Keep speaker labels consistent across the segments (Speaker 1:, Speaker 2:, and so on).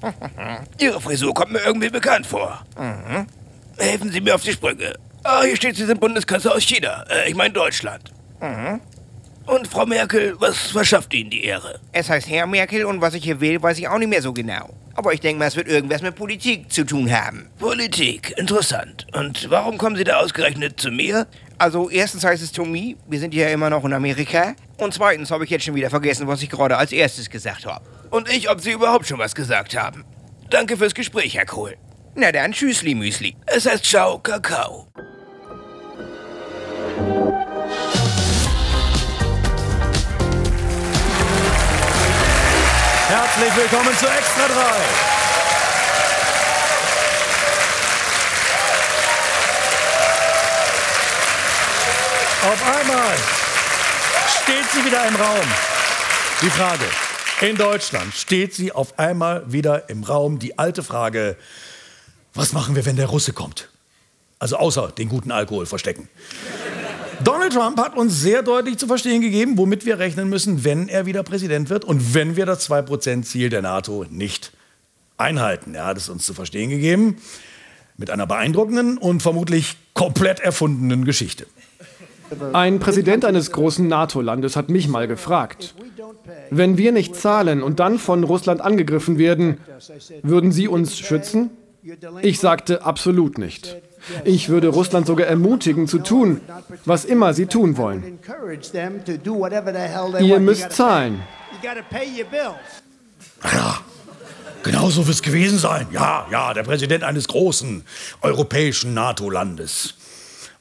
Speaker 1: Ihre Frisur kommt mir irgendwie bekannt vor. Mhm. Helfen Sie mir auf die Sprünge. Ah, hier steht, Sie sind Bundeskanzler aus China. Äh, ich meine Deutschland. Mhm. Und Frau Merkel, was verschafft Ihnen die Ehre?
Speaker 2: Es heißt Herr Merkel und was ich hier will, weiß ich auch nicht mehr so genau. Aber ich denke mal, es wird irgendwas mit Politik zu tun haben.
Speaker 1: Politik, interessant. Und warum kommen Sie da ausgerechnet zu mir?
Speaker 2: Also erstens heißt es to me, wir sind ja immer noch in Amerika. Und zweitens habe ich jetzt schon wieder vergessen, was ich gerade als erstes gesagt habe.
Speaker 1: Und ich, ob Sie überhaupt schon was gesagt haben. Danke fürs Gespräch, Herr Kohl.
Speaker 2: Na dann, tschüssli, Müsli.
Speaker 1: Es heißt Ciao, Kakao.
Speaker 3: Herzlich willkommen zu Extra 3. Auf einmal steht sie wieder im Raum. Die Frage, in Deutschland steht sie auf einmal wieder im Raum. Die alte Frage, was machen wir, wenn der Russe kommt? Also außer den guten Alkohol verstecken. Donald Trump hat uns sehr deutlich zu verstehen gegeben, womit wir rechnen müssen, wenn er wieder Präsident wird und wenn wir das 2%-Ziel der NATO nicht einhalten. Er hat es uns zu verstehen gegeben mit einer beeindruckenden und vermutlich komplett erfundenen Geschichte.
Speaker 4: Ein Präsident eines großen NATO-Landes hat mich mal gefragt, wenn wir nicht zahlen und dann von Russland angegriffen werden, würden Sie uns schützen? Ich sagte absolut nicht. Ich würde Russland sogar ermutigen zu tun, was immer sie tun wollen. Ihr müsst zahlen.
Speaker 3: Ja, genau so wird es gewesen sein. Ja, ja, der Präsident eines großen europäischen NATO-Landes.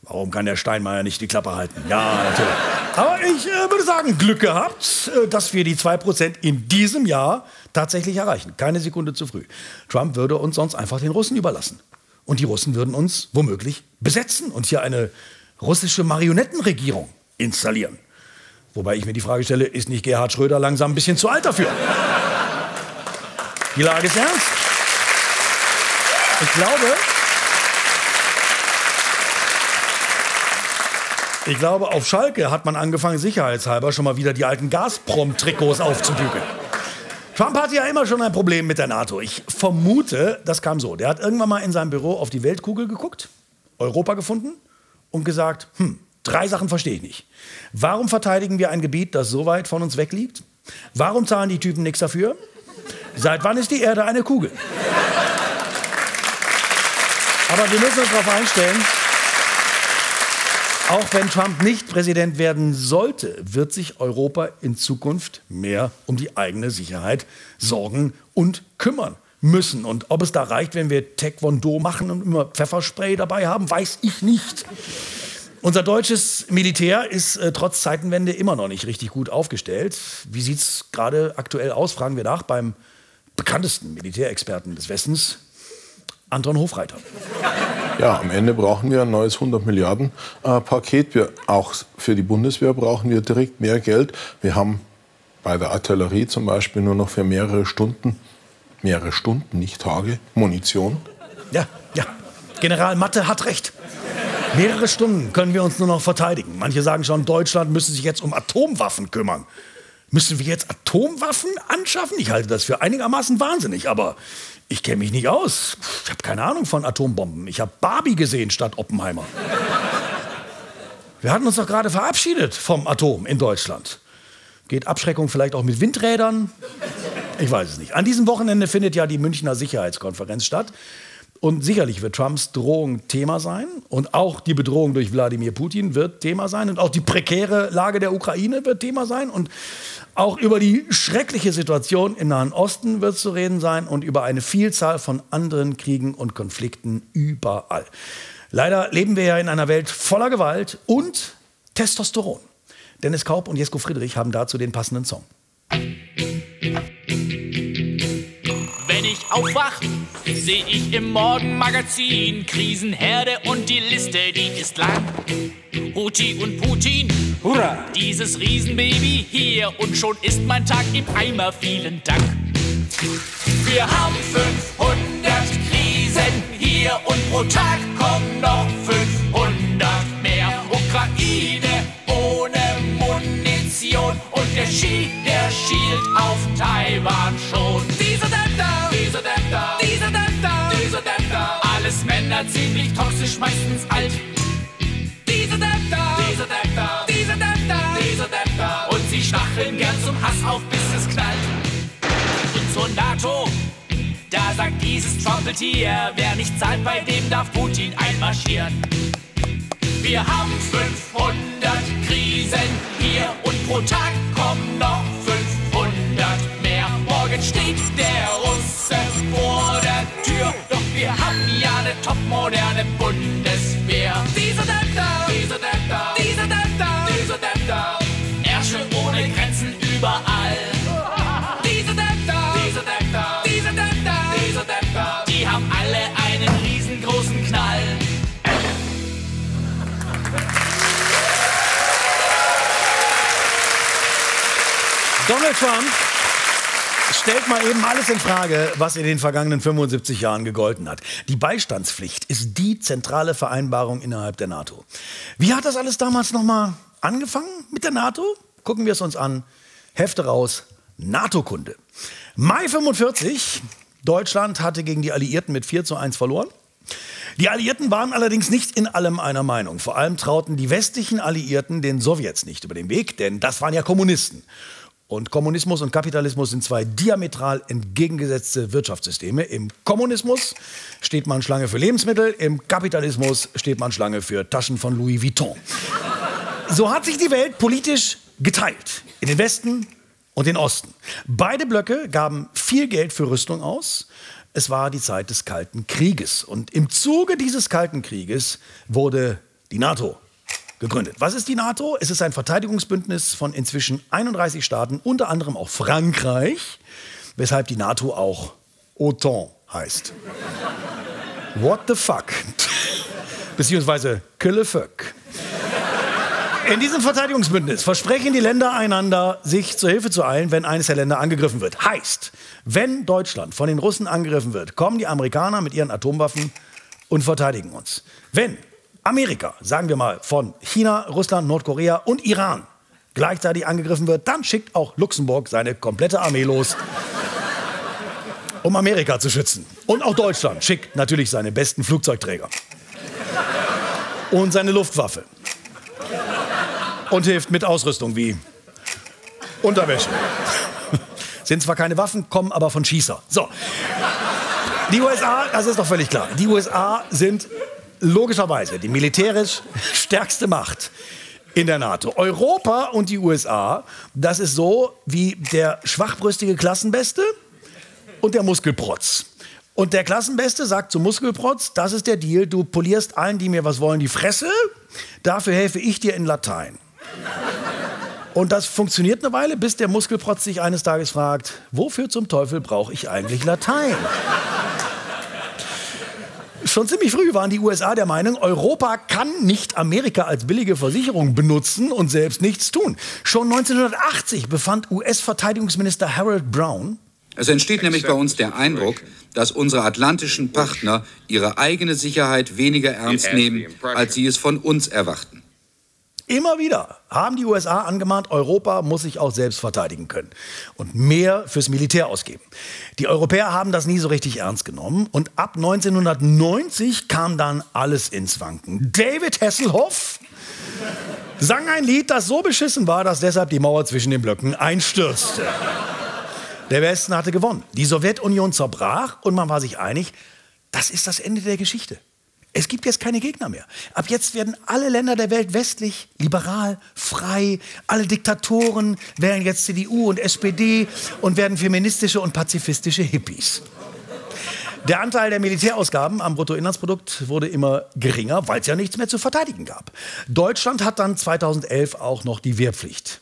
Speaker 3: Warum kann der Steinmeier nicht die Klappe halten? Ja, natürlich. Aber ich äh, würde sagen, Glück gehabt, äh, dass wir die 2% in diesem Jahr tatsächlich erreichen. Keine Sekunde zu früh. Trump würde uns sonst einfach den Russen überlassen. Und die Russen würden uns womöglich besetzen und hier eine russische Marionettenregierung installieren. Wobei ich mir die Frage stelle, ist nicht Gerhard Schröder langsam ein bisschen zu alt dafür? Die Lage ist ernst. Ich glaube, ich glaube, auf Schalke hat man angefangen, sicherheitshalber schon mal wieder die alten Gazprom-Trikots aufzubügeln. Trump hatte ja immer schon ein Problem mit der NATO. Ich vermute, das kam so. Der hat irgendwann mal in seinem Büro auf die Weltkugel geguckt, Europa gefunden und gesagt, hm, drei Sachen verstehe ich nicht. Warum verteidigen wir ein Gebiet, das so weit von uns weg liegt? Warum zahlen die Typen nichts dafür? Seit wann ist die Erde eine Kugel? Aber wir müssen uns darauf einstellen, auch wenn Trump nicht Präsident werden sollte, wird sich Europa in Zukunft mehr um die eigene Sicherheit sorgen und kümmern müssen. Und ob es da reicht, wenn wir Taekwondo machen und immer Pfefferspray dabei haben, weiß ich nicht. Unser deutsches Militär ist äh, trotz Zeitenwende immer noch nicht richtig gut aufgestellt. Wie sieht es gerade aktuell aus? Fragen wir nach beim bekanntesten Militärexperten des Westens, Anton Hofreiter.
Speaker 5: Ja, am Ende brauchen wir ein neues 100 Milliarden äh, Paket. Wir, auch für die Bundeswehr brauchen wir direkt mehr Geld. Wir haben bei der Artillerie zum Beispiel nur noch für mehrere Stunden, mehrere Stunden, nicht Tage, Munition.
Speaker 3: Ja, ja. General Matte hat recht. Mehrere Stunden können wir uns nur noch verteidigen. Manche sagen schon, Deutschland müsse sich jetzt um Atomwaffen kümmern. Müssen wir jetzt Atomwaffen anschaffen? Ich halte das für einigermaßen wahnsinnig, aber ich kenne mich nicht aus. Ich habe keine Ahnung von Atombomben. Ich habe Barbie gesehen statt Oppenheimer. Wir hatten uns doch gerade verabschiedet vom Atom in Deutschland. Geht Abschreckung vielleicht auch mit Windrädern? Ich weiß es nicht. An diesem Wochenende findet ja die Münchner Sicherheitskonferenz statt. Und sicherlich wird Trumps Drohung Thema sein. Und auch die Bedrohung durch Wladimir Putin wird Thema sein. Und auch die prekäre Lage der Ukraine wird Thema sein. Und auch über die schreckliche Situation im Nahen Osten wird zu reden sein. Und über eine Vielzahl von anderen Kriegen und Konflikten überall. Leider leben wir ja in einer Welt voller Gewalt und Testosteron. Dennis Kaup und Jesko Friedrich haben dazu den passenden Song.
Speaker 6: Wenn ich aufwach, sehe ich im Morgenmagazin Krisenherde und die Liste, die ist lang. Huti und Putin, hurra! Dieses Riesenbaby hier und schon ist mein Tag im Eimer. Vielen Dank. Wir haben 500 Krisen hier und pro Tag kommen noch 500 Regie, der schielt auf Taiwan schon. Diese Dämpfer, diese Dämpfer, diese Dämpfer, diese Dämpfer. Alles Männer ziemlich toxisch, meistens alt. Diese Dämpfer, diese Dämpfer, diese Dämpfer, diese Dämpfer. Und sie stacheln gern zum Hass auf, bis es knallt. Und zur NATO. Da sagt dieses Trompeltier, wer nicht zahlt, bei dem darf Putin einmarschieren. Wir haben 500 Krisen hier und pro Tag
Speaker 3: Donald Trump stellt mal eben alles in Frage, was in den vergangenen 75 Jahren gegolten hat. Die Beistandspflicht ist die zentrale Vereinbarung innerhalb der NATO. Wie hat das alles damals nochmal angefangen mit der NATO? Gucken wir es uns an. Hefte raus, NATO-Kunde. Mai 45, Deutschland hatte gegen die Alliierten mit 4 zu 1 verloren. Die Alliierten waren allerdings nicht in allem einer Meinung. Vor allem trauten die westlichen Alliierten den Sowjets nicht über den Weg, denn das waren ja Kommunisten. Und Kommunismus und Kapitalismus sind zwei diametral entgegengesetzte Wirtschaftssysteme. Im Kommunismus steht man Schlange für Lebensmittel, im Kapitalismus steht man Schlange für Taschen von Louis Vuitton. So hat sich die Welt politisch geteilt in den Westen und den Osten. Beide Blöcke gaben viel Geld für Rüstung aus. Es war die Zeit des Kalten Krieges. Und im Zuge dieses Kalten Krieges wurde die NATO gegründet. Was ist die NATO? Es ist ein Verteidigungsbündnis von inzwischen 31 Staaten, unter anderem auch Frankreich, weshalb die NATO auch OTAN heißt. What the fuck? Beziehungsweise que le fuck. In diesem Verteidigungsbündnis versprechen die Länder einander, sich zur Hilfe zu eilen, wenn eines der Länder angegriffen wird. Heißt, wenn Deutschland von den Russen angegriffen wird, kommen die Amerikaner mit ihren Atomwaffen und verteidigen uns. Wenn Amerika, sagen wir mal, von China, Russland, Nordkorea und Iran gleichzeitig angegriffen wird, dann schickt auch Luxemburg seine komplette Armee los, um Amerika zu schützen. Und auch Deutschland schickt natürlich seine besten Flugzeugträger und seine Luftwaffe und hilft mit Ausrüstung wie Unterwäsche. Sind zwar keine Waffen, kommen aber von Schießer. So. Die USA, das ist doch völlig klar, die USA sind logischerweise die militärisch stärkste Macht in der NATO. Europa und die USA, das ist so wie der schwachbrüstige Klassenbeste und der Muskelprotz. Und der Klassenbeste sagt zum Muskelprotz, das ist der Deal, du polierst allen, die mir was wollen, die Fresse, dafür helfe ich dir in Latein. Und das funktioniert eine Weile, bis der Muskelprotz sich eines Tages fragt, wofür zum Teufel brauche ich eigentlich Latein? Schon ziemlich früh waren die USA der Meinung, Europa kann nicht Amerika als billige Versicherung benutzen und selbst nichts tun. Schon 1980 befand US-Verteidigungsminister Harold Brown,
Speaker 7: Es entsteht nämlich bei uns der Eindruck, dass unsere atlantischen Partner ihre eigene Sicherheit weniger ernst nehmen, als sie es von uns erwarten.
Speaker 3: Immer wieder haben die USA angemahnt, Europa muss sich auch selbst verteidigen können und mehr fürs Militär ausgeben. Die Europäer haben das nie so richtig ernst genommen und ab 1990 kam dann alles ins Wanken. David Hasselhoff sang ein Lied, das so beschissen war, dass deshalb die Mauer zwischen den Blöcken einstürzte. Der Westen hatte gewonnen. Die Sowjetunion zerbrach und man war sich einig, das ist das Ende der Geschichte. Es gibt jetzt keine Gegner mehr. Ab jetzt werden alle Länder der Welt westlich, liberal, frei. Alle Diktatoren wählen jetzt CDU und SPD und werden feministische und pazifistische Hippies. Der Anteil der Militärausgaben am Bruttoinlandsprodukt wurde immer geringer, weil es ja nichts mehr zu verteidigen gab. Deutschland hat dann 2011 auch noch die Wehrpflicht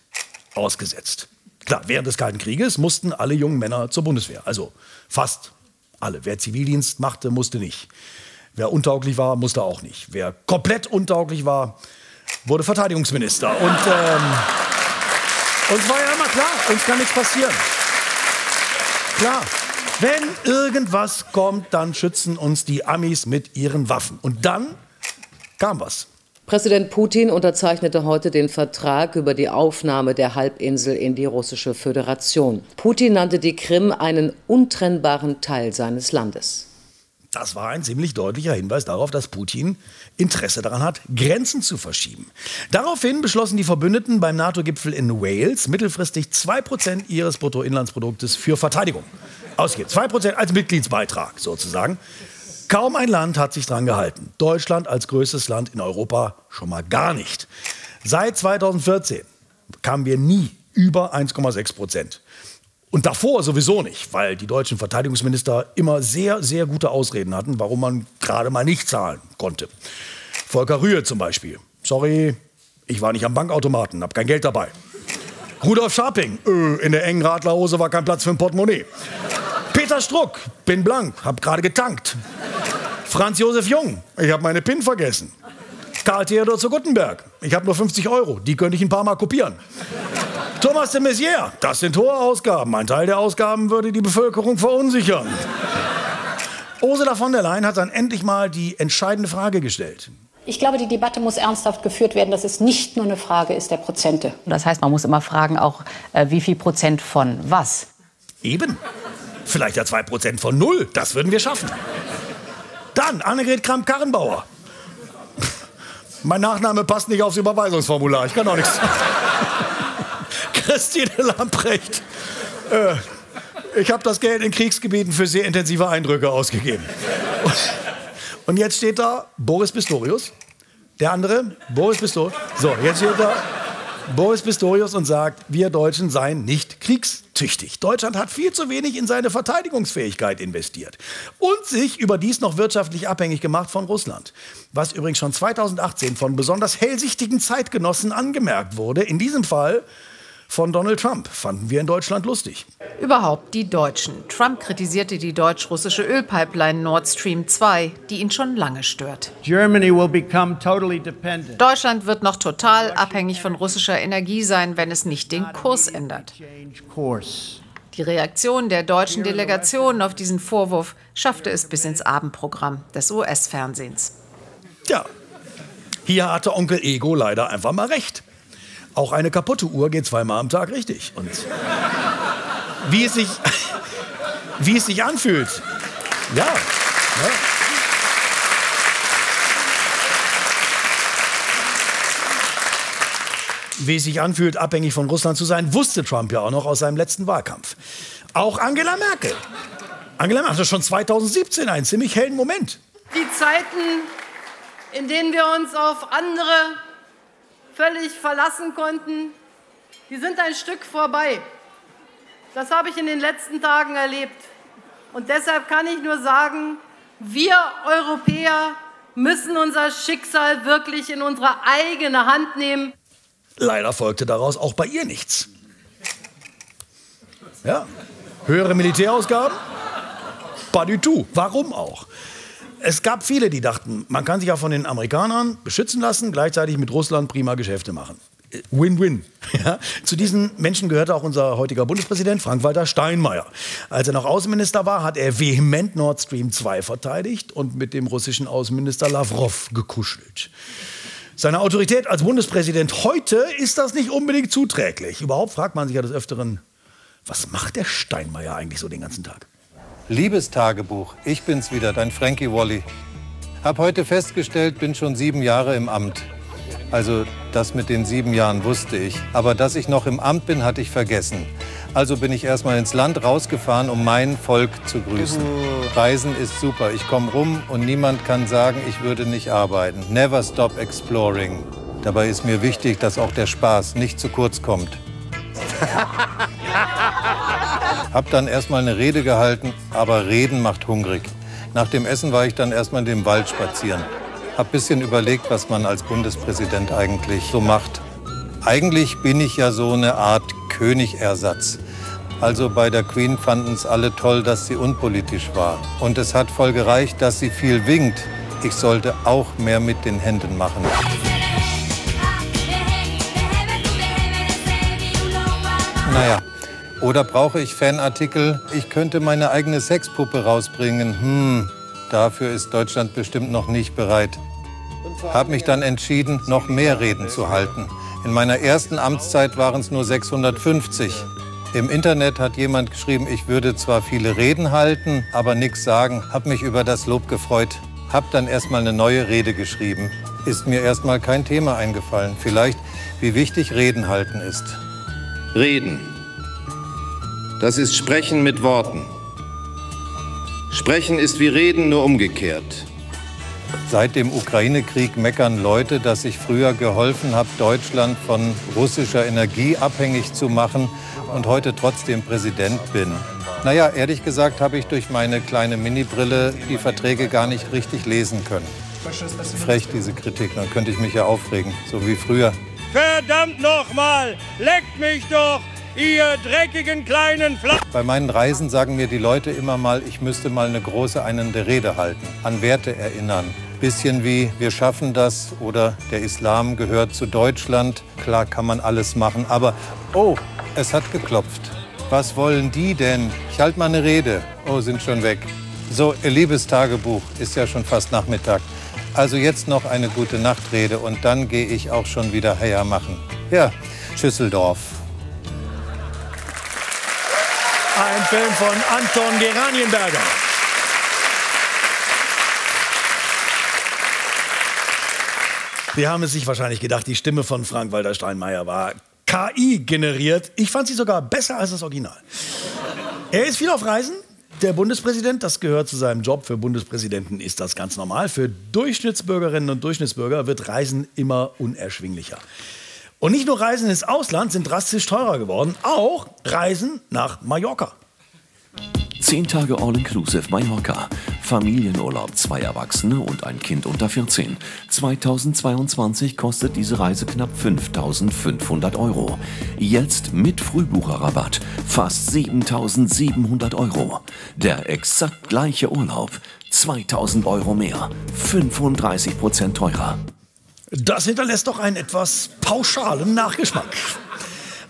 Speaker 3: ausgesetzt. Klar, während des Kalten Krieges mussten alle jungen Männer zur Bundeswehr. Also fast alle. Wer Zivildienst machte, musste nicht. Wer untauglich war, musste auch nicht. Wer komplett untauglich war, wurde Verteidigungsminister. Und ähm, uns war ja immer klar, uns kann nichts passieren. Klar, wenn irgendwas kommt, dann schützen uns die Amis mit ihren Waffen. Und dann kam was.
Speaker 8: Präsident Putin unterzeichnete heute den Vertrag über die Aufnahme der Halbinsel in die russische Föderation. Putin nannte die Krim einen untrennbaren Teil seines Landes.
Speaker 3: Das war ein ziemlich deutlicher Hinweis darauf, dass Putin Interesse daran hat, Grenzen zu verschieben. Daraufhin beschlossen die Verbündeten beim NATO-Gipfel in Wales mittelfristig 2% ihres Bruttoinlandsproduktes für Verteidigung ausgeben. 2% als Mitgliedsbeitrag sozusagen. Kaum ein Land hat sich daran gehalten. Deutschland als größtes Land in Europa schon mal gar nicht. Seit 2014 kamen wir nie über 1,6 Prozent. Und davor sowieso nicht, weil die deutschen Verteidigungsminister immer sehr, sehr gute Ausreden hatten, warum man gerade mal nicht zahlen konnte. Volker Rühe zum Beispiel. Sorry, ich war nicht am Bankautomaten, hab kein Geld dabei. Rudolf Scharping, öh, in der engen Radlerhose war kein Platz für ein Portemonnaie. Peter Struck, bin blank, hab gerade getankt. Franz Josef Jung, ich hab meine PIN vergessen. Karl Theodor zu Guttenberg, ich hab nur 50 Euro, die könnte ich ein paar Mal kopieren. Thomas de Maizière, das sind hohe Ausgaben. Ein Teil der Ausgaben würde die Bevölkerung verunsichern. Ursula von der Leyen hat dann endlich mal die entscheidende Frage gestellt.
Speaker 9: Ich glaube, die Debatte muss ernsthaft geführt werden, dass es nicht nur eine Frage ist der Prozente.
Speaker 10: Das heißt, man muss immer fragen, auch äh, wie viel Prozent von was?
Speaker 3: Eben. Vielleicht ja zwei Prozent von null. Das würden wir schaffen. Dann Annegret Kramp-Karrenbauer. Mein Nachname passt nicht aufs Überweisungsformular. Ich kann auch nichts. Christine Lamprecht. Äh, ich habe das Geld in Kriegsgebieten für sehr intensive Eindrücke ausgegeben. Und jetzt steht da Boris Pistorius. Der andere, Boris Pistorius. So, jetzt steht da Boris Pistorius und sagt, wir Deutschen seien nicht kriegstüchtig. Deutschland hat viel zu wenig in seine Verteidigungsfähigkeit investiert und sich überdies noch wirtschaftlich abhängig gemacht von Russland. Was übrigens schon 2018 von besonders hellsichtigen Zeitgenossen angemerkt wurde. In diesem Fall von Donald Trump fanden wir in Deutschland lustig.
Speaker 11: Überhaupt die Deutschen. Trump kritisierte die deutsch-russische Ölpipeline Nord Stream 2, die ihn schon lange stört. Deutschland wird noch total abhängig von russischer Energie sein, wenn es nicht den Kurs ändert. Die Reaktion der deutschen Delegation auf diesen Vorwurf schaffte es bis ins Abendprogramm des US-Fernsehens.
Speaker 3: Ja, hier hatte Onkel Ego leider einfach mal recht. Auch eine kaputte Uhr geht zweimal am Tag richtig. Und wie es sich, wie es sich anfühlt. Ja. ja. Wie es sich anfühlt, abhängig von Russland zu sein, wusste Trump ja auch noch aus seinem letzten Wahlkampf. Auch Angela Merkel. Angela Merkel hatte schon 2017 einen ziemlich hellen Moment.
Speaker 12: Die Zeiten, in denen wir uns auf andere völlig verlassen konnten, die sind ein Stück vorbei. Das habe ich in den letzten Tagen erlebt. Und deshalb kann ich nur sagen, wir Europäer müssen unser Schicksal wirklich in unsere eigene Hand nehmen.
Speaker 3: Leider folgte daraus auch bei ihr nichts. Ja, höhere Militärausgaben? Pas du tout. Warum auch? Es gab viele, die dachten, man kann sich ja von den Amerikanern beschützen lassen, gleichzeitig mit Russland prima Geschäfte machen. Win-win. Ja? Zu diesen Menschen gehörte auch unser heutiger Bundespräsident Frank-Walter Steinmeier. Als er noch Außenminister war, hat er vehement Nord Stream 2 verteidigt und mit dem russischen Außenminister Lavrov gekuschelt. Seine Autorität als Bundespräsident heute ist das nicht unbedingt zuträglich. Überhaupt fragt man sich ja des Öfteren, was macht der Steinmeier eigentlich so den ganzen Tag?
Speaker 13: Liebes Tagebuch, ich bin's wieder, dein Frankie Wally. Hab heute festgestellt, bin schon sieben Jahre im Amt. Also das mit den sieben Jahren wusste ich. Aber dass ich noch im Amt bin, hatte ich vergessen. Also bin ich erstmal ins Land rausgefahren, um mein Volk zu grüßen. Reisen ist super. Ich komme rum und niemand kann sagen, ich würde nicht arbeiten. Never stop exploring. Dabei ist mir wichtig, dass auch der Spaß nicht zu kurz kommt. Hab dann erstmal eine Rede gehalten, aber Reden macht hungrig. Nach dem Essen war ich dann erstmal in dem Wald spazieren. Hab bisschen überlegt, was man als Bundespräsident eigentlich so macht. Eigentlich bin ich ja so eine Art Königersatz. Also bei der Queen fanden es alle toll, dass sie unpolitisch war. Und es hat voll gereicht, dass sie viel winkt. Ich sollte auch mehr mit den Händen machen. Naja, oder brauche ich Fanartikel? Ich könnte meine eigene Sexpuppe rausbringen. Hm, dafür ist Deutschland bestimmt noch nicht bereit. Hab mich dann entschieden, noch mehr Reden zu halten. In meiner ersten Amtszeit waren es nur 650. Im Internet hat jemand geschrieben, ich würde zwar viele Reden halten, aber nichts sagen. Hab mich über das Lob gefreut. Hab dann erstmal eine neue Rede geschrieben. Ist mir erstmal kein Thema eingefallen. Vielleicht, wie wichtig Reden halten ist.
Speaker 14: Reden. Das ist Sprechen mit Worten. Sprechen ist wie Reden, nur umgekehrt.
Speaker 13: Seit dem Ukraine-Krieg meckern Leute, dass ich früher geholfen habe, Deutschland von russischer Energie abhängig zu machen und heute trotzdem Präsident bin. Naja, ehrlich gesagt habe ich durch meine kleine Mini-Brille die Verträge gar nicht richtig lesen können. Frech, diese Kritik, dann könnte ich mich ja aufregen, so wie früher.
Speaker 15: Verdammt nochmal, leckt mich doch, ihr dreckigen kleinen Fla
Speaker 13: Bei meinen Reisen sagen mir die Leute immer mal, ich müsste mal eine große einende Rede halten, an Werte erinnern. Bisschen wie wir schaffen das oder der Islam gehört zu Deutschland. Klar kann man alles machen, aber oh, es hat geklopft. Was wollen die denn? Ich halte mal eine Rede. Oh, sind schon weg. So, ihr liebes Tagebuch, ist ja schon fast Nachmittag. Also jetzt noch eine gute Nachtrede und dann gehe ich auch schon wieder Heier machen. Ja, Schüsseldorf.
Speaker 3: Ein Film von Anton Geranienberger. Sie haben es sich wahrscheinlich gedacht, die Stimme von Frank-Walter Steinmeier war KI generiert. Ich fand sie sogar besser als das Original. Er ist viel auf Reisen. Der Bundespräsident, das gehört zu seinem Job. Für Bundespräsidenten ist das ganz normal. Für Durchschnittsbürgerinnen und Durchschnittsbürger wird Reisen immer unerschwinglicher. Und nicht nur Reisen ins Ausland sind drastisch teurer geworden, auch Reisen nach Mallorca.
Speaker 16: Zehn Tage All-Inclusive Mallorca. Familienurlaub, zwei Erwachsene und ein Kind unter 14. 2022 kostet diese Reise knapp 5500 Euro. Jetzt mit Frühbucherrabatt fast 7700 Euro. Der exakt gleiche Urlaub. 2000 Euro mehr. 35 Prozent teurer.
Speaker 3: Das hinterlässt doch einen etwas pauschalen Nachgeschmack.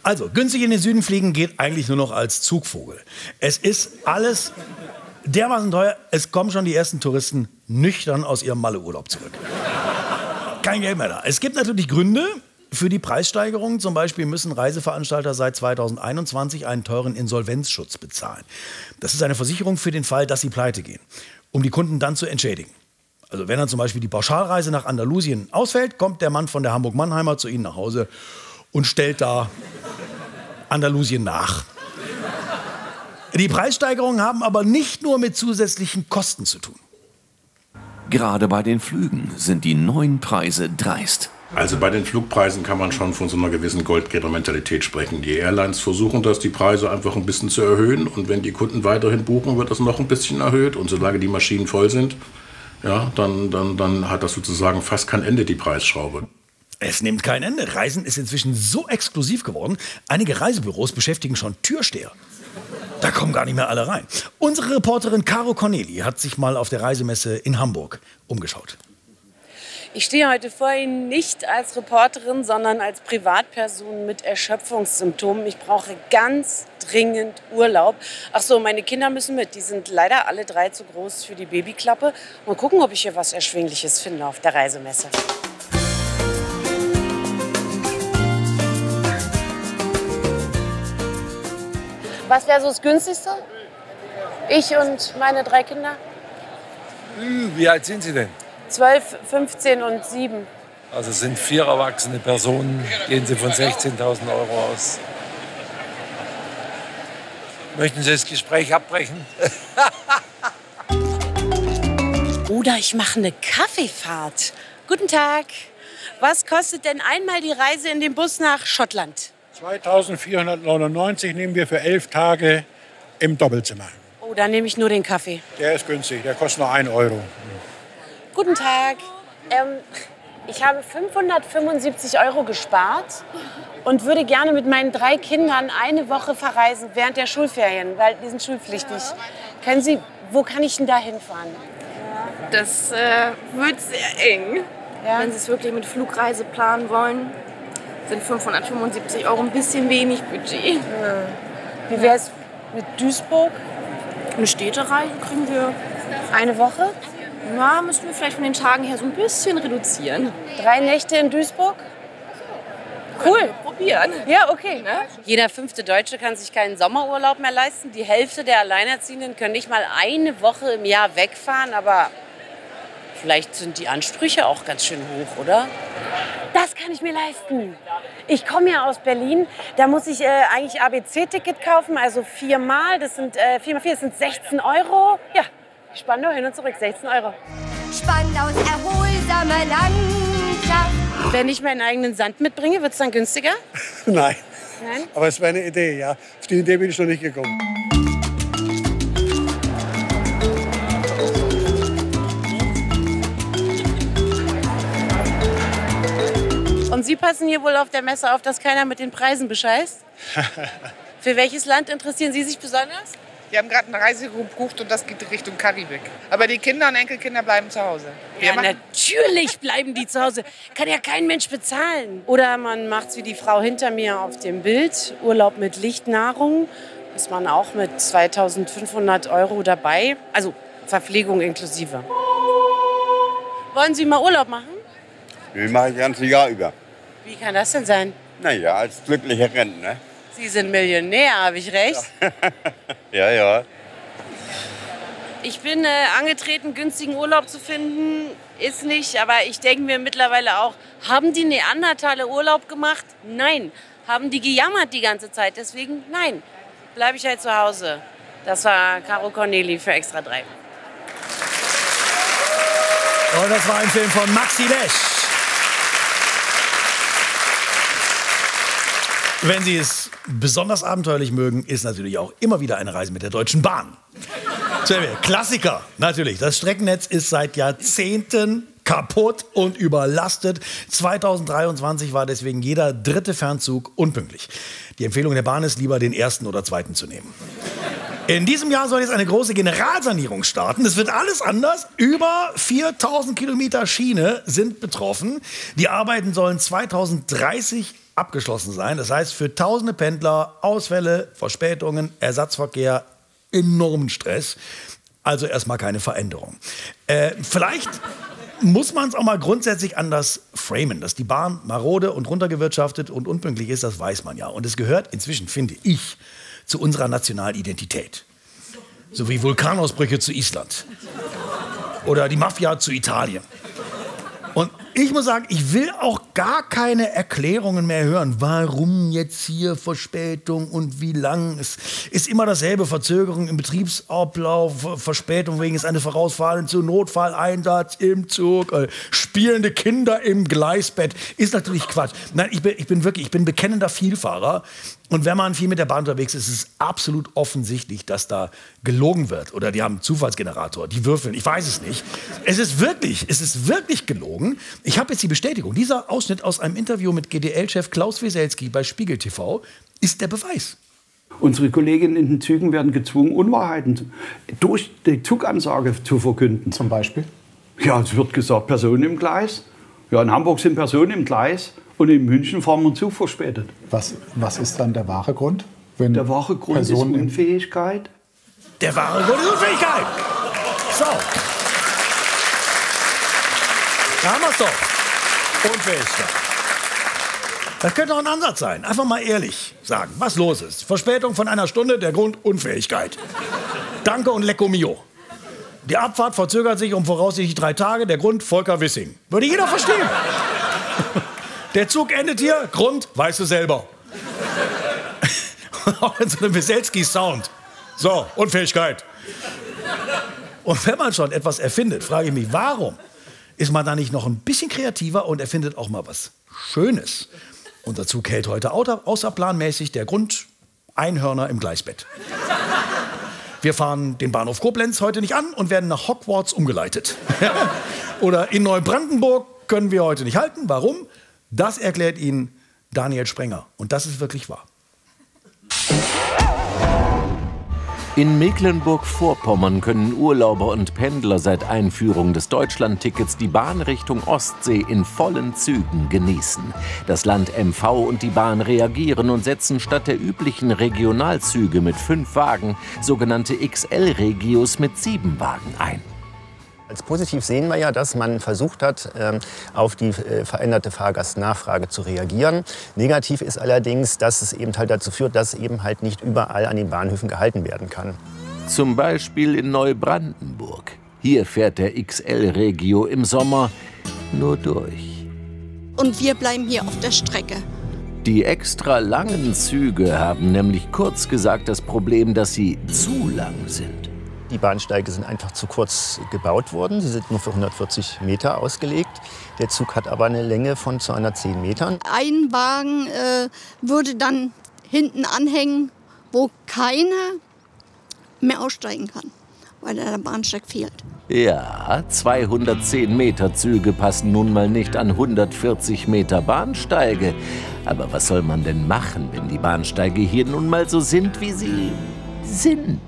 Speaker 3: Also, günstig in den Süden fliegen geht eigentlich nur noch als Zugvogel. Es ist alles dermaßen teuer, es kommen schon die ersten Touristen nüchtern aus ihrem Malle-Urlaub zurück. Kein Geld mehr da. Es gibt natürlich Gründe für die Preissteigerung. Zum Beispiel müssen Reiseveranstalter seit 2021 einen teuren Insolvenzschutz bezahlen. Das ist eine Versicherung für den Fall, dass sie pleite gehen, um die Kunden dann zu entschädigen. Also wenn dann zum Beispiel die Pauschalreise nach Andalusien ausfällt, kommt der Mann von der Hamburg-Mannheimer zu Ihnen nach Hause und stellt da Andalusien nach. Die Preissteigerungen haben aber nicht nur mit zusätzlichen Kosten zu tun.
Speaker 16: Gerade bei den Flügen sind die neuen Preise dreist.
Speaker 5: Also bei den Flugpreisen kann man schon von so einer gewissen Goldgräbermentalität sprechen. Die Airlines versuchen das, die Preise einfach ein bisschen zu erhöhen. Und wenn die Kunden weiterhin buchen, wird das noch ein bisschen erhöht. Und solange die Maschinen voll sind, ja, dann, dann, dann hat das sozusagen fast kein Ende, die Preisschraube.
Speaker 3: Es nimmt kein Ende. Reisen ist inzwischen so exklusiv geworden. Einige Reisebüros beschäftigen schon Türsteher. Da kommen gar nicht mehr alle rein. Unsere Reporterin Caro Corneli hat sich mal auf der Reisemesse in Hamburg umgeschaut.
Speaker 17: Ich stehe heute vor Ihnen nicht als Reporterin, sondern als Privatperson mit Erschöpfungssymptomen. Ich brauche ganz dringend Urlaub. Ach so, meine Kinder müssen mit. Die sind leider alle drei zu groß für die Babyklappe. Mal gucken, ob ich hier was Erschwingliches finde auf der Reisemesse. Was wäre so das günstigste? Ich und meine drei Kinder?
Speaker 18: Wie alt sind Sie denn?
Speaker 17: 12, 15 und 7.
Speaker 18: Also es sind vier erwachsene Personen. Gehen Sie von 16.000 Euro aus. Möchten Sie das Gespräch abbrechen?
Speaker 17: Oder ich mache eine Kaffeefahrt. Guten Tag. Was kostet denn einmal die Reise in den Bus nach Schottland?
Speaker 19: 2499 nehmen wir für elf Tage im Doppelzimmer.
Speaker 17: Oh, dann nehme ich nur den Kaffee.
Speaker 19: Der ist günstig, der kostet nur 1 Euro.
Speaker 17: Guten Tag. Ähm, ich habe 575 Euro gespart und würde gerne mit meinen drei Kindern eine Woche verreisen während der Schulferien, weil die sind schulpflichtig. Können Sie, wo kann ich denn da hinfahren?
Speaker 20: Das äh, wird sehr eng. Wenn Sie es wirklich mit Flugreise planen wollen, sind 575 Euro ein bisschen wenig Budget.
Speaker 17: Wie wäre es mit Duisburg?
Speaker 20: Eine Städtereise kriegen wir.
Speaker 17: Eine Woche?
Speaker 20: Na, müssen wir vielleicht von den Tagen her so ein bisschen reduzieren.
Speaker 17: Drei Nächte in Duisburg? Cool.
Speaker 20: Probieren.
Speaker 17: Ja, okay.
Speaker 20: Ne?
Speaker 17: Jeder fünfte Deutsche kann sich keinen Sommerurlaub mehr leisten. Die Hälfte der Alleinerziehenden können nicht mal eine Woche im Jahr wegfahren. Aber vielleicht sind die Ansprüche auch ganz schön hoch, oder? Das kann ich mir leisten. Ich komme ja aus Berlin. Da muss ich äh, eigentlich ABC-Ticket kaufen, also viermal. Das sind äh, viermal vier, das sind 16 Euro. Ja, nur hin und zurück, 16 Euro.
Speaker 21: Spandaus erholsame Landschaft.
Speaker 17: Wenn ich meinen eigenen Sand mitbringe, wird es dann günstiger?
Speaker 19: Nein.
Speaker 17: Nein?
Speaker 19: Aber es wäre eine Idee, ja. Auf die Idee bin ich noch nicht gekommen.
Speaker 17: Und Sie passen hier wohl auf der Messe auf, dass keiner mit den Preisen bescheißt? Für welches Land interessieren Sie sich besonders?
Speaker 22: Wir haben gerade eine Reise gebucht und das geht Richtung Karibik. Aber die Kinder und Enkelkinder bleiben zu Hause. Wir
Speaker 17: Ja,
Speaker 22: machen-
Speaker 17: natürlich bleiben die zu Hause. Kann ja kein Mensch bezahlen. Oder man macht's wie die Frau hinter mir auf dem Bild. Urlaub mit Lichtnahrung. Ist man auch mit 2500 Euro dabei. Also Verpflegung inklusive. Wollen Sie mal Urlaub machen?
Speaker 23: Den mache ich das ganze Jahr über.
Speaker 17: Wie kann das denn sein?
Speaker 23: Naja, als glücklicher Rentner.
Speaker 17: Sie sind Millionär, habe ich recht?
Speaker 23: Ja, ja.
Speaker 17: Ich bin äh, angetreten, günstigen Urlaub zu finden. Ist nicht, aber ich denke mir mittlerweile auch, haben die Neandertaler Urlaub gemacht? Nein. Haben die gejammert die ganze Zeit? Deswegen nein. Bleibe ich halt zu Hause. Das war Caro Corneli für Extra 3.
Speaker 3: Und das war ein Film von Maxi Lesch. Wenn Sie es besonders abenteuerlich mögen, ist natürlich auch immer wieder eine Reise mit der Deutschen Bahn. Klassiker, natürlich. Das Streckennetz ist seit Jahrzehnten kaputt und überlastet. 2023 war deswegen jeder dritte Fernzug unpünktlich. Die Empfehlung der Bahn ist, lieber den ersten oder zweiten zu nehmen. In diesem Jahr soll jetzt eine große Generalsanierung starten. Es wird alles anders. Über 4000 Kilometer Schiene sind betroffen. Die Arbeiten sollen 2030 abgeschlossen sein. Das heißt, für tausende Pendler Ausfälle, Verspätungen, Ersatzverkehr, enormen Stress. Also erstmal keine Veränderung. Äh, vielleicht muss man es auch mal grundsätzlich anders framen. Dass die Bahn marode und runtergewirtschaftet und unpünktlich ist, das weiß man ja. Und es gehört inzwischen, finde ich, zu unserer Nationalidentität. So wie Vulkanausbrüche zu Island. Oder die Mafia zu Italien. Und ich muss sagen, ich will auch gar keine Erklärungen mehr hören. Warum jetzt hier Verspätung und wie lang? Es ist immer dasselbe. Verzögerung im Betriebsablauf, Verspätung wegen eines Vorausfallens zu Notfalleinsatz im Zug, äh, spielende Kinder im Gleisbett. Ist natürlich Quatsch. Nein, ich bin, ich bin wirklich, ich bin bekennender Vielfahrer. Und wenn man viel mit der Bahn unterwegs ist, ist es absolut offensichtlich, dass da gelogen wird. Oder die haben einen Zufallsgenerator, die würfeln, ich weiß es nicht. Es ist wirklich, es ist wirklich gelogen. Ich habe jetzt die Bestätigung. Dieser Ausschnitt aus einem Interview mit GDL-Chef Klaus Wieselski bei Spiegel TV ist der Beweis.
Speaker 24: Unsere Kolleginnen in den Zügen werden gezwungen, Unwahrheiten durch die Zugansage zu verkünden. Zum Beispiel? Ja, es wird gesagt, Personen im Gleis. Ja, in Hamburg sind Personen im Gleis und in München fahren wir Zug verspätet.
Speaker 25: Was, was ist dann der wahre Grund? Wenn
Speaker 24: der wahre Grund
Speaker 25: Personen
Speaker 24: ist Unfähigkeit.
Speaker 3: Der wahre Grund ist Unfähigkeit. So. Da haben wir es doch. Unfähigkeit. Das könnte auch ein Ansatz sein. Einfach mal ehrlich sagen, was los ist. Verspätung von einer Stunde, der Grund Unfähigkeit. Danke und Lecco Mio. Die Abfahrt verzögert sich um voraussichtlich drei Tage, der Grund Volker Wissing. Würde jeder verstehen. Der Zug endet hier, Grund weißt du selber. Auch in so einem Weselski-Sound. So, Unfähigkeit. Und wenn man schon etwas erfindet, frage ich mich, warum ist man da nicht noch ein bisschen kreativer und erfindet auch mal was Schönes? Unser Zug hält heute außer- außerplanmäßig der Grund Einhörner im Gleisbett. Wir fahren den Bahnhof Koblenz heute nicht an und werden nach Hogwarts umgeleitet. Oder in Neubrandenburg können wir heute nicht halten. Warum? Das erklärt Ihnen Daniel Sprenger. Und das ist wirklich wahr.
Speaker 26: In Mecklenburg-Vorpommern können Urlauber und Pendler seit Einführung des Deutschlandtickets die Bahn Richtung Ostsee in vollen Zügen genießen. Das Land MV und die Bahn reagieren und setzen statt der üblichen Regionalzüge mit fünf Wagen sogenannte XL-Regios mit sieben Wagen ein.
Speaker 27: Als positiv sehen wir ja, dass man versucht hat, ähm, auf die äh, veränderte Fahrgastnachfrage zu reagieren. Negativ ist allerdings, dass es eben halt dazu führt, dass eben halt nicht überall an den Bahnhöfen gehalten werden kann.
Speaker 26: Zum Beispiel in Neubrandenburg. Hier fährt der XL-Regio im Sommer nur durch.
Speaker 28: Und wir bleiben hier auf der Strecke.
Speaker 26: Die extra langen Züge haben nämlich kurz gesagt das Problem, dass sie zu lang sind.
Speaker 27: Die Bahnsteige sind einfach zu kurz gebaut worden. Sie sind nur für 140 Meter ausgelegt. Der Zug hat aber eine Länge von 210 Metern.
Speaker 28: Ein Wagen äh, würde dann hinten anhängen, wo keiner mehr aussteigen kann, weil der Bahnsteig fehlt.
Speaker 26: Ja, 210 Meter Züge passen nun mal nicht an 140 Meter Bahnsteige. Aber was soll man denn machen, wenn die Bahnsteige hier nun mal so sind, wie sie sind?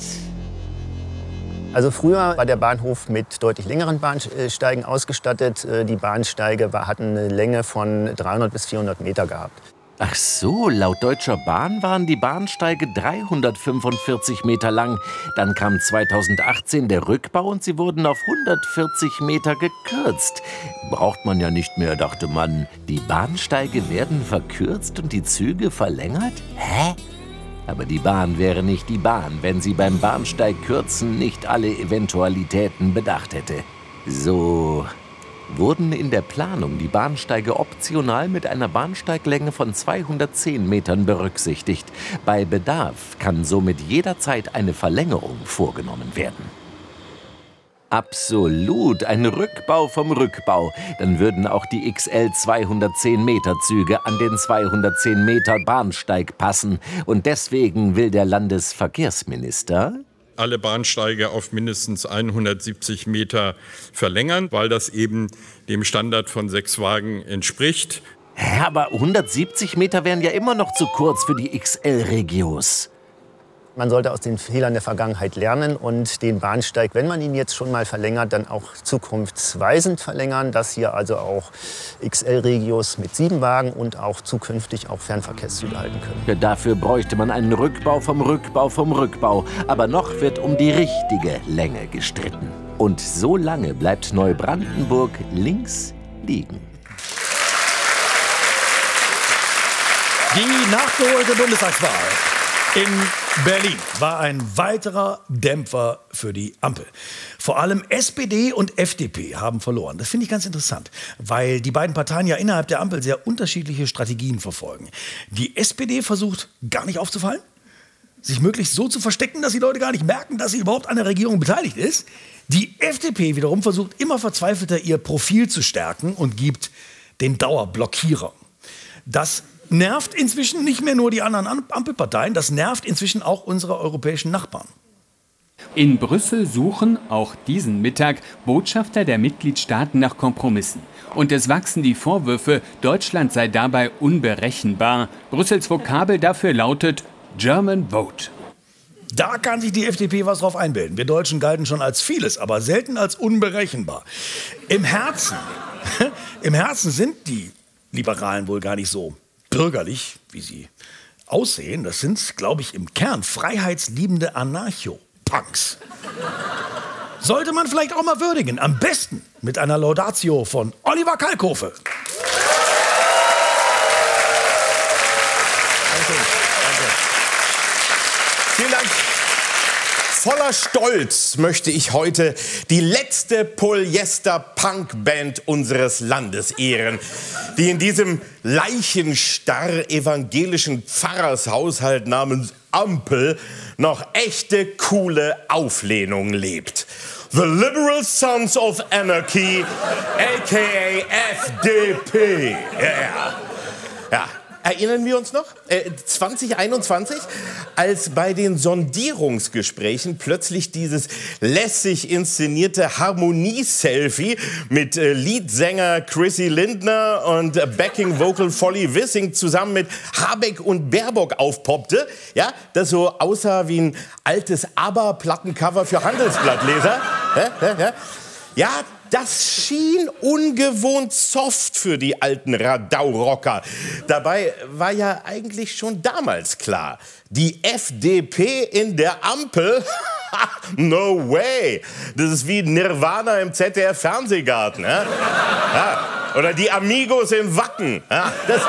Speaker 27: Also früher war der Bahnhof mit deutlich längeren Bahnsteigen ausgestattet. Äh, Die Bahnsteige hatten eine Länge von 300 bis 400 Meter gehabt.
Speaker 26: Ach so, laut Deutscher Bahn waren die Bahnsteige 345 Meter lang. Dann kam 2018 der Rückbau und sie wurden auf 140 Meter gekürzt. Braucht man ja nicht mehr, dachte man. Die Bahnsteige werden verkürzt und die Züge verlängert? Hä? Aber die Bahn wäre nicht die Bahn, wenn sie beim Bahnsteigkürzen nicht alle Eventualitäten bedacht hätte. So wurden in der Planung die Bahnsteige optional mit einer Bahnsteiglänge von 210 Metern berücksichtigt. Bei Bedarf kann somit jederzeit eine Verlängerung vorgenommen werden. Absolut, ein Rückbau vom Rückbau. Dann würden auch die XL 210 Meter Züge an den 210 Meter Bahnsteig passen. Und deswegen will der Landesverkehrsminister
Speaker 29: alle Bahnsteige auf mindestens 170 Meter verlängern, weil das eben dem Standard von sechs Wagen entspricht.
Speaker 26: Hä, aber 170 Meter wären ja immer noch zu kurz für die XL-Regios.
Speaker 27: Man sollte aus den Fehlern der Vergangenheit lernen und den Bahnsteig, wenn man ihn jetzt schon mal verlängert, dann auch zukunftsweisend verlängern, dass hier also auch XL-Regios mit sieben Wagen und auch zukünftig auch Fernverkehrszüge halten können.
Speaker 26: Ja, Dafür bräuchte man einen Rückbau vom Rückbau vom Rückbau. Aber noch wird um die richtige Länge gestritten. Und so lange bleibt Neubrandenburg links liegen.
Speaker 3: Die nachgeholte Bundestagswahl in Berlin war ein weiterer Dämpfer für die Ampel. Vor allem SPD und FDP haben verloren. Das finde ich ganz interessant, weil die beiden Parteien ja innerhalb der Ampel sehr unterschiedliche Strategien verfolgen. Die SPD versucht gar nicht aufzufallen, sich möglichst so zu verstecken, dass die Leute gar nicht merken, dass sie überhaupt an der Regierung beteiligt ist. Die FDP wiederum versucht immer verzweifelter ihr Profil zu stärken und gibt den Dauerblockierer. Das nervt inzwischen nicht mehr nur die anderen Am- Ampelparteien, das nervt inzwischen auch unsere europäischen Nachbarn.
Speaker 30: In Brüssel suchen auch diesen Mittag Botschafter der Mitgliedstaaten nach Kompromissen. Und es wachsen die Vorwürfe, Deutschland sei dabei unberechenbar. Brüssels Vokabel dafür lautet German Vote.
Speaker 3: Da kann sich die FDP was drauf einbilden. Wir Deutschen galten schon als vieles, aber selten als unberechenbar. Im Herzen, im Herzen sind die Liberalen wohl gar nicht so bürgerlich, wie sie aussehen. Das sind, glaube ich, im Kern freiheitsliebende Anarcho-Punks. Sollte man vielleicht auch mal würdigen. Am besten mit einer Laudatio von Oliver Kalkofe.
Speaker 31: Vielen Dank. Voller Stolz möchte ich heute die letzte Polyester-Punk-Band unseres Landes ehren, die in diesem leichenstarr evangelischen Pfarrershaushalt namens Ampel noch echte coole Auflehnung lebt. The Liberal Sons of Anarchy, aka FDP. Yeah. Erinnern wir uns noch? Äh, 2021, als bei den Sondierungsgesprächen plötzlich dieses lässig inszenierte Harmonie-Selfie mit äh, Leadsänger Chrissy Lindner und äh, Backing Vocal Folly Wissing zusammen mit Habeck und Baerbock aufpoppte, ja, das so aussah wie ein altes ABBA-Plattencover für Handelsblattleser. Ja, ja, ja. Ja, das schien ungewohnt soft für die alten Radau-Rocker. Dabei war ja eigentlich schon damals klar, die FDP in der Ampel no way. Das ist wie Nirvana im ZDF-Fernsehgarten. Ja? Oder die Amigos in Wacken. Ja? Das,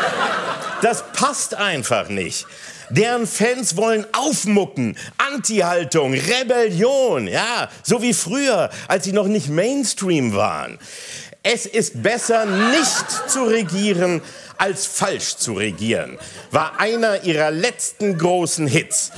Speaker 31: das passt einfach nicht. Deren Fans wollen aufmucken, Anti-Haltung, Rebellion, ja, so wie früher, als sie noch nicht Mainstream waren. Es ist besser, nicht zu regieren, als falsch zu regieren, war einer ihrer letzten großen Hits.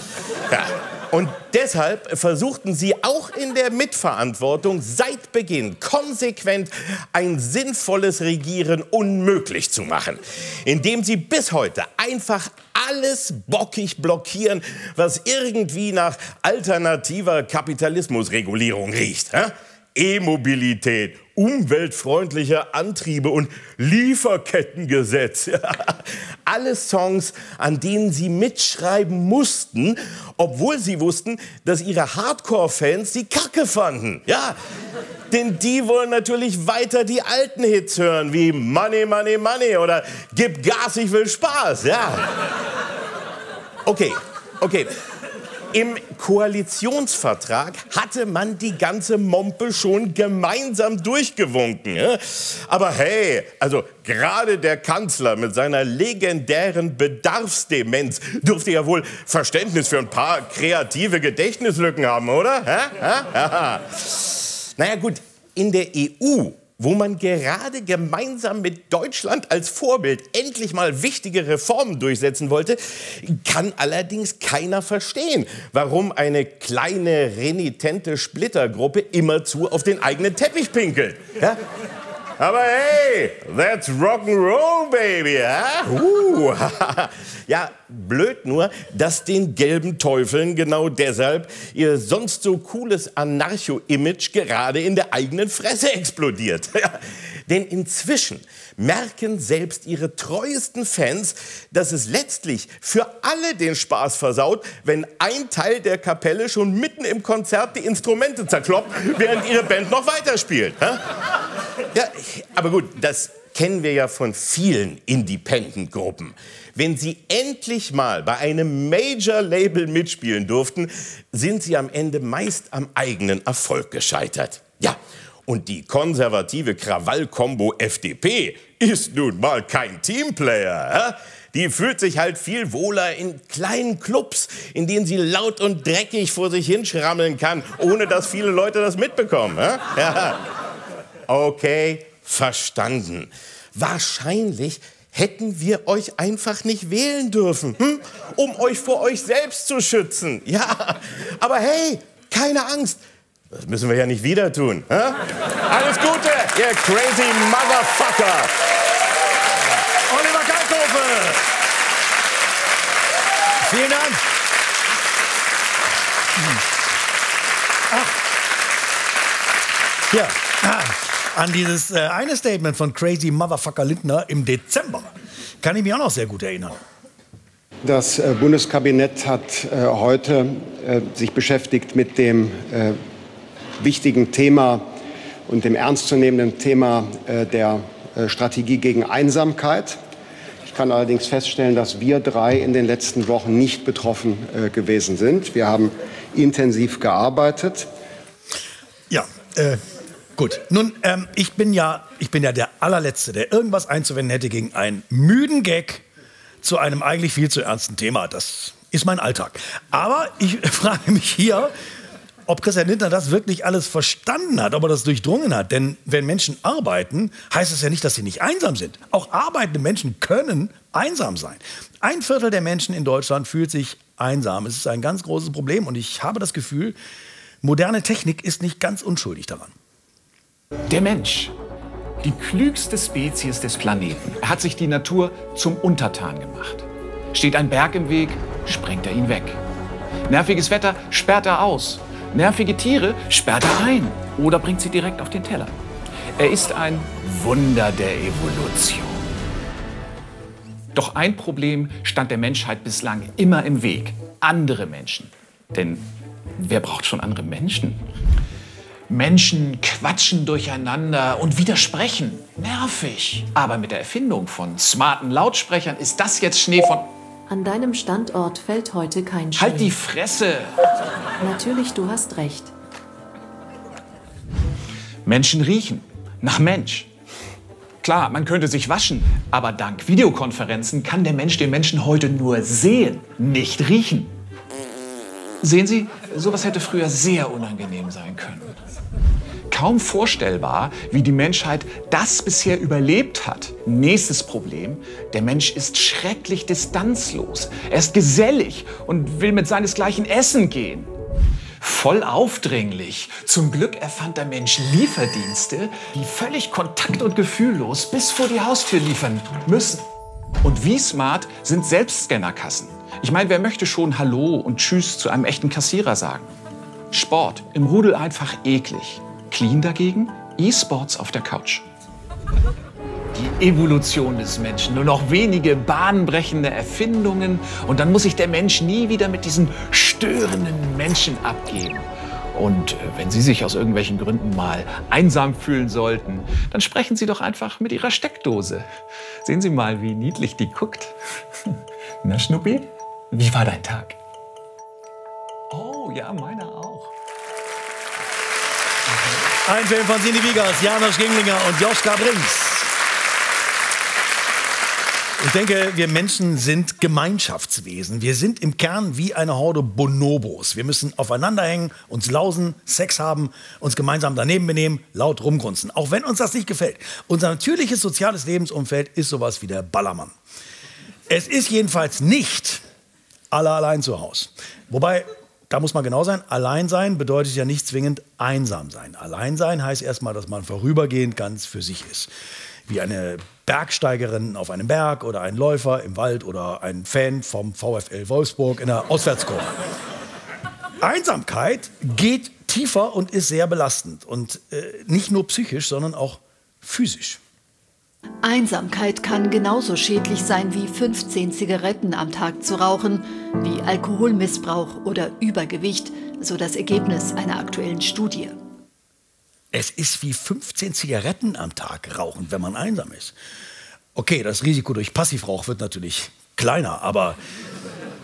Speaker 31: Ja. Und deshalb versuchten sie auch in der Mitverantwortung seit Beginn konsequent ein sinnvolles Regieren unmöglich zu machen, indem sie bis heute einfach alles bockig blockieren, was irgendwie nach alternativer Kapitalismusregulierung riecht. E-Mobilität, umweltfreundliche Antriebe und Lieferkettengesetz. Alle Songs, an denen sie mitschreiben mussten, obwohl sie wussten, dass ihre Hardcore-Fans sie kacke fanden. Ja, denn die wollen natürlich weiter die alten Hits hören, wie Money, Money, Money oder Gib Gas, ich will Spaß. Ja. Okay, okay. Im Koalitionsvertrag hatte man die ganze Mompe schon gemeinsam durchgewunken. Aber hey, also gerade der Kanzler mit seiner legendären Bedarfsdemenz dürfte ja wohl Verständnis für ein paar kreative Gedächtnislücken haben, oder? Naja gut, in der EU wo man gerade gemeinsam mit Deutschland als Vorbild endlich mal wichtige Reformen durchsetzen wollte, kann allerdings keiner verstehen, warum eine kleine renitente Splittergruppe immerzu auf den eigenen Teppich pinkelt. Ja? Aber hey, that's Rock'n'Roll, baby. Ja? Uh. ja, blöd nur, dass den gelben Teufeln genau deshalb ihr sonst so cooles Anarcho-Image gerade in der eigenen Fresse explodiert. Denn inzwischen merken selbst ihre treuesten Fans, dass es letztlich für alle den Spaß versaut, wenn ein Teil der Kapelle schon mitten im Konzert die Instrumente zerkloppt, während ihre Band noch weiterspielt. Ja, aber gut, das kennen wir ja von vielen Independent-Gruppen. Wenn sie endlich mal bei einem Major-Label mitspielen durften, sind sie am Ende meist am eigenen Erfolg gescheitert. Ja, und die konservative Krawall-Kombo FDP ist nun mal kein Teamplayer. Ja? Die fühlt sich halt viel wohler in kleinen Clubs, in denen sie laut und dreckig vor sich hinschrammeln kann, ohne dass viele Leute das mitbekommen. Ja. Okay, verstanden. Wahrscheinlich hätten wir euch einfach nicht wählen dürfen, hm? um euch vor euch selbst zu schützen. Ja, aber hey, keine Angst. Das müssen wir ja nicht wieder tun. Hä? Alles Gute, ihr crazy Motherfucker.
Speaker 3: Oliver Kalkofe. Vielen Dank. Ach. Ja. An dieses äh, eine Statement von Crazy Motherfucker Lindner im Dezember. Kann ich mich auch noch sehr gut erinnern.
Speaker 32: Das äh, Bundeskabinett hat äh, heute äh, sich beschäftigt mit dem äh, wichtigen Thema und dem ernstzunehmenden Thema äh, der Strategie gegen Einsamkeit. Ich kann allerdings feststellen, dass wir drei in den letzten Wochen nicht betroffen gewesen sind. Wir haben intensiv gearbeitet.
Speaker 3: Ja, äh, Gut, nun, ähm, ich, bin ja, ich bin ja der allerletzte, der irgendwas einzuwenden hätte gegen einen müden Gag zu einem eigentlich viel zu ernsten Thema. Das ist mein Alltag. Aber ich frage mich hier, ob Christian Lindner das wirklich alles verstanden hat, ob er das durchdrungen hat. Denn wenn Menschen arbeiten, heißt es ja nicht, dass sie nicht einsam sind. Auch arbeitende Menschen können einsam sein. Ein Viertel der Menschen in Deutschland fühlt sich einsam. Es ist ein ganz großes Problem und ich habe das Gefühl, moderne Technik ist nicht ganz unschuldig daran.
Speaker 33: Der Mensch, die klügste Spezies des Planeten. Hat sich die Natur zum Untertan gemacht. Steht ein Berg im Weg, sprengt er ihn weg. Nerviges Wetter sperrt er aus. Nervige Tiere sperrt er ein oder bringt sie direkt auf den Teller. Er ist ein Wunder der Evolution. Doch ein Problem stand der Menschheit bislang immer im Weg. Andere Menschen. Denn wer braucht schon andere Menschen? Menschen quatschen durcheinander und widersprechen. Nervig. Aber mit der Erfindung von smarten Lautsprechern ist das jetzt Schnee von...
Speaker 34: An deinem Standort fällt heute kein Schnee.
Speaker 33: Halt die Fresse!
Speaker 34: Natürlich, du hast recht.
Speaker 33: Menschen riechen. Nach Mensch. Klar, man könnte sich waschen, aber dank Videokonferenzen kann der Mensch den Menschen heute nur sehen, nicht riechen. Sehen Sie, sowas hätte früher sehr unangenehm sein können. Kaum vorstellbar, wie die Menschheit das bisher überlebt hat. Nächstes Problem, der Mensch ist schrecklich distanzlos. Er ist gesellig und will mit seinesgleichen essen gehen. Voll aufdringlich. Zum Glück erfand der Mensch Lieferdienste, die völlig kontakt- und gefühllos bis vor die Haustür liefern müssen. Und wie smart sind Selbstscannerkassen? Ich meine, wer möchte schon Hallo und Tschüss zu einem echten Kassierer sagen? Sport im Rudel einfach eklig. Clean dagegen E-Sports auf der Couch. Die Evolution des Menschen. Nur noch wenige bahnbrechende Erfindungen und dann muss sich der Mensch nie wieder mit diesen störenden Menschen abgeben. Und äh, wenn Sie sich aus irgendwelchen Gründen mal einsam fühlen sollten, dann sprechen Sie doch einfach mit Ihrer Steckdose. Sehen Sie mal, wie niedlich die guckt. Na, Schnuppi, wie war dein Tag? Oh, ja, meiner auch.
Speaker 3: Ein Film von Sini Wiegers, Janusz Ginglinger und Joschka Brinks. Ich denke, wir Menschen sind Gemeinschaftswesen. Wir sind im Kern wie eine Horde Bonobos. Wir müssen aufeinander hängen, uns lausen, Sex haben, uns gemeinsam daneben benehmen, laut rumgrunzen. Auch wenn uns das nicht gefällt. Unser natürliches soziales Lebensumfeld ist sowas wie der Ballermann. Es ist jedenfalls nicht alle allein zu Hause. Wobei, da muss man genau sein, allein sein bedeutet ja nicht zwingend einsam sein. Allein sein heißt erstmal, dass man vorübergehend ganz für sich ist. Wie eine Bergsteigerin auf einem Berg oder ein Läufer im Wald oder ein Fan vom VfL Wolfsburg in der Auswärtskurve. Einsamkeit geht tiefer und ist sehr belastend. Und äh, nicht nur psychisch, sondern auch physisch.
Speaker 35: Einsamkeit kann genauso schädlich sein wie 15 Zigaretten am Tag zu rauchen, wie Alkoholmissbrauch oder Übergewicht, so das Ergebnis einer aktuellen Studie.
Speaker 3: Es ist wie 15 Zigaretten am Tag rauchen, wenn man einsam ist. Okay, das Risiko durch Passivrauch wird natürlich kleiner, aber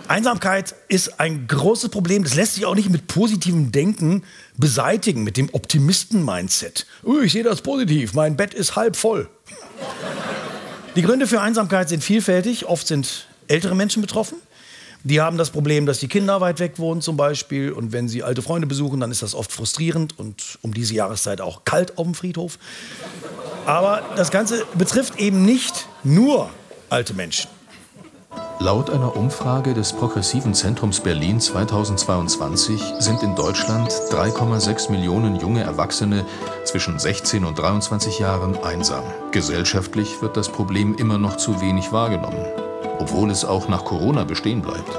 Speaker 3: Einsamkeit ist ein großes Problem. Das lässt sich auch nicht mit positivem Denken beseitigen, mit dem Optimisten-Mindset. Ich sehe das positiv, mein Bett ist halb voll. Die Gründe für Einsamkeit sind vielfältig. Oft sind ältere Menschen betroffen. Die haben das Problem, dass die Kinder weit weg wohnen zum Beispiel. Und wenn sie alte Freunde besuchen, dann ist das oft frustrierend und um diese Jahreszeit auch kalt auf dem Friedhof. Aber das Ganze betrifft eben nicht nur alte Menschen.
Speaker 36: Laut einer Umfrage des Progressiven Zentrums Berlin 2022 sind in Deutschland 3,6 Millionen junge Erwachsene zwischen 16 und 23 Jahren einsam. Gesellschaftlich wird das Problem immer noch zu wenig wahrgenommen obwohl es auch nach Corona bestehen bleibt.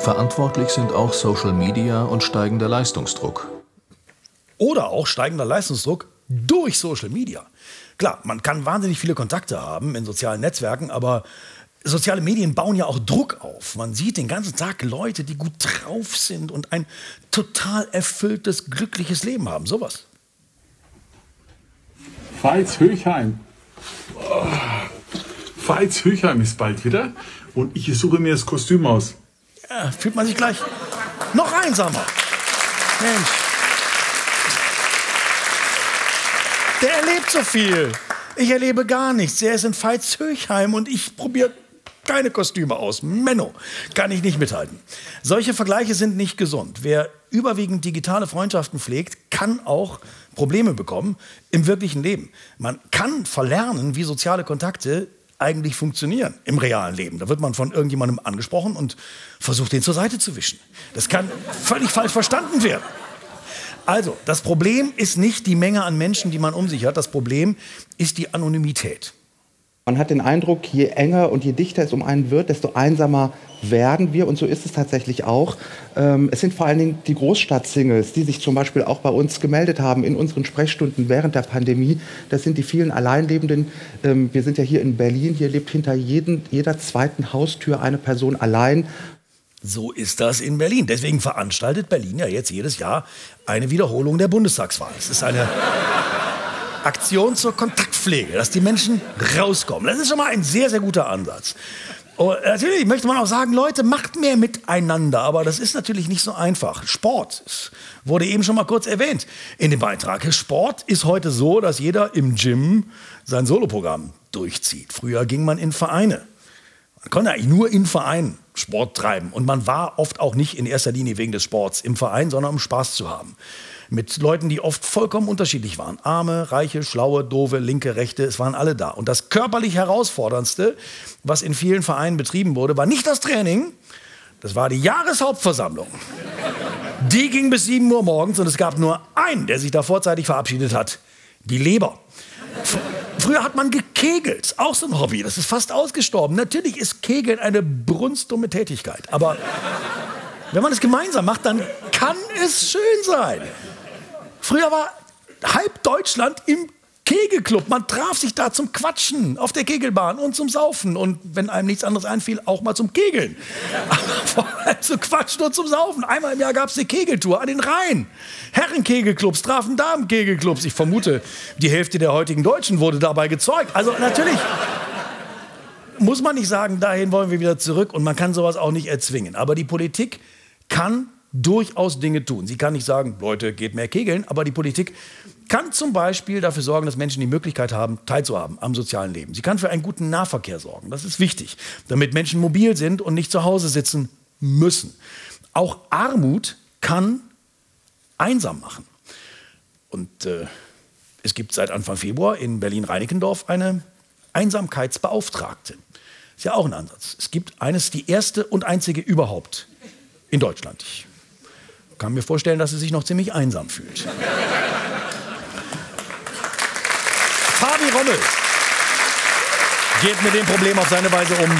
Speaker 36: Verantwortlich sind auch Social Media und steigender Leistungsdruck.
Speaker 3: Oder auch steigender Leistungsdruck durch Social Media. Klar, man kann wahnsinnig viele Kontakte haben in sozialen Netzwerken, aber soziale Medien bauen ja auch Druck auf. Man sieht den ganzen Tag Leute, die gut drauf sind und ein total erfülltes, glückliches Leben haben. Sowas.
Speaker 25: Pfalz Höchheim. Pfalz Höchheim ist bald wieder und ich suche mir das Kostüm aus.
Speaker 3: Ja, fühlt man sich gleich noch einsamer. Mensch. Der erlebt so viel. Ich erlebe gar nichts. Er ist in Veitshöchheim und ich probiere keine Kostüme aus. Menno, kann ich nicht mithalten. Solche Vergleiche sind nicht gesund. Wer überwiegend digitale Freundschaften pflegt, kann auch Probleme bekommen im wirklichen Leben. Man kann verlernen, wie soziale Kontakte eigentlich funktionieren im realen Leben. Da wird man von irgendjemandem angesprochen und versucht, den zur Seite zu wischen. Das kann völlig falsch verstanden werden. Also, das Problem ist nicht die Menge an Menschen, die man um sich hat. Das Problem ist die Anonymität.
Speaker 37: Man hat den Eindruck, je enger und je dichter es um einen wird, desto einsamer werden wir. Und so ist es tatsächlich auch. Ähm, es sind vor allen Dingen die Großstadt-Singles, die sich zum Beispiel auch bei uns gemeldet haben in unseren Sprechstunden während der Pandemie. Das sind die vielen Alleinlebenden. Ähm, wir sind ja hier in Berlin. Hier lebt hinter jeden, jeder zweiten Haustür eine Person allein.
Speaker 3: So ist das in Berlin. Deswegen veranstaltet Berlin ja jetzt jedes Jahr eine Wiederholung der Bundestagswahl. Es ist eine Aktion zur Kontaktpflege, dass die Menschen rauskommen. Das ist schon mal ein sehr, sehr guter Ansatz. Oh, natürlich möchte man auch sagen, Leute, macht mehr miteinander. Aber das ist natürlich nicht so einfach. Sport wurde eben schon mal kurz erwähnt in dem Beitrag. Sport ist heute so, dass jeder im Gym sein Soloprogramm durchzieht. Früher ging man in Vereine. Man konnte eigentlich nur in Vereinen Sport treiben. Und man war oft auch nicht in erster Linie wegen des Sports im Verein, sondern um Spaß zu haben. Mit Leuten, die oft vollkommen unterschiedlich waren. Arme, reiche, schlaue, doofe, linke, rechte, es waren alle da. Und das körperlich herausforderndste, was in vielen Vereinen betrieben wurde, war nicht das Training, das war die Jahreshauptversammlung. Die ging bis 7 Uhr morgens und es gab nur einen, der sich da vorzeitig verabschiedet hat. Die Leber. Früher hat man gekegelt, auch so ein Hobby, das ist fast ausgestorben. Natürlich ist Kegeln eine brunstdumme Tätigkeit, aber wenn man es gemeinsam macht, dann kann es schön sein. Früher war halb Deutschland im Kegelclub. Man traf sich da zum Quatschen auf der Kegelbahn und zum Saufen. Und wenn einem nichts anderes einfiel, auch mal zum Kegeln. Aber vor allem zu quatschen und zum Saufen. Einmal im Jahr gab es eine Kegeltour an den Rhein. Herrenkegelclubs trafen Damenkegelclubs. Ich vermute, die Hälfte der heutigen Deutschen wurde dabei gezeugt. Also natürlich muss man nicht sagen, dahin wollen wir wieder zurück. Und man kann sowas auch nicht erzwingen. Aber die Politik kann durchaus Dinge tun. Sie kann nicht sagen, Leute, geht mehr kegeln, aber die Politik kann zum Beispiel dafür sorgen, dass Menschen die Möglichkeit haben, teilzuhaben am sozialen Leben. Sie kann für einen guten Nahverkehr sorgen. Das ist wichtig, damit Menschen mobil sind und nicht zu Hause sitzen müssen. Auch Armut kann einsam machen. Und äh, es gibt seit Anfang Februar in Berlin-Reinickendorf eine Einsamkeitsbeauftragte. Ist ja auch ein Ansatz. Es gibt eines, die erste und einzige überhaupt in Deutschland. Ich kann mir vorstellen, dass sie sich noch ziemlich einsam fühlt. Fabi Rommel geht mit dem Problem auf seine Weise um.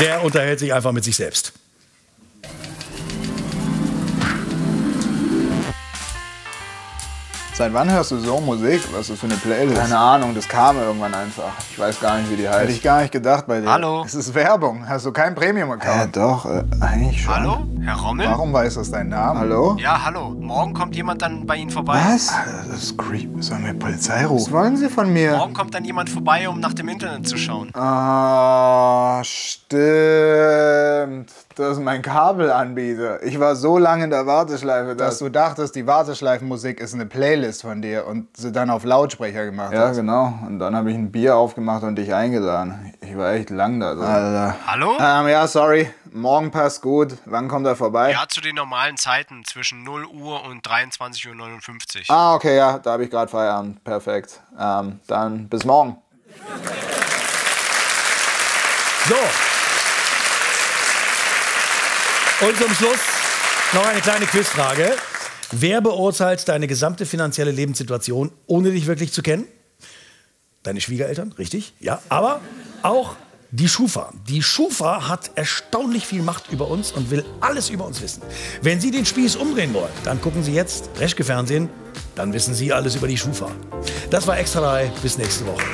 Speaker 3: Der unterhält sich einfach mit sich selbst.
Speaker 38: Seit wann hörst du so Musik? Was ist das für eine Playlist? Keine Ahnung, das kam irgendwann einfach. Ich weiß gar nicht, wie die heißt. Hätte ich gar nicht gedacht bei dir.
Speaker 39: Hallo?
Speaker 38: Es ist Werbung. Hast du keinen Premium-Account? Ja, doch, äh, eigentlich schon.
Speaker 39: Hallo? Herr Rommel?
Speaker 38: Warum weiß das dein Name? Hallo?
Speaker 39: Ja, hallo. Morgen kommt jemand dann bei Ihnen vorbei.
Speaker 38: Was? Alter, das ist creep. Sollen wir Polizei rufen? Was wollen Sie von mir?
Speaker 39: Morgen kommt dann jemand vorbei, um nach dem Internet zu schauen.
Speaker 38: Ah, stimmt. Das ist mein Kabelanbieter. Ich war so lange in der Warteschleife, dass du dachtest, die Warteschleifenmusik ist eine Playlist von dir und sie dann auf Lautsprecher gemacht ja, hast. Ja, genau. Und dann habe ich ein Bier aufgemacht und dich eingeladen. Ich war echt lang da. So. Alter.
Speaker 39: Hallo?
Speaker 38: Ähm, ja, sorry. Morgen passt gut. Wann kommt er vorbei?
Speaker 39: Ja, zu den normalen Zeiten zwischen 0 Uhr und 23.59 Uhr.
Speaker 38: Ah, okay, ja, da habe ich gerade Feierabend. Perfekt. Ähm, dann bis morgen.
Speaker 3: So. Und zum Schluss noch eine kleine Quizfrage. Wer beurteilt deine gesamte finanzielle Lebenssituation, ohne dich wirklich zu kennen? Deine Schwiegereltern, richtig? Ja, aber auch die Schufa. Die Schufa hat erstaunlich viel Macht über uns und will alles über uns wissen. Wenn Sie den Spieß umdrehen wollen, dann gucken Sie jetzt Reschke Fernsehen, dann wissen Sie alles über die Schufa. Das war Extra 3, bis nächste Woche.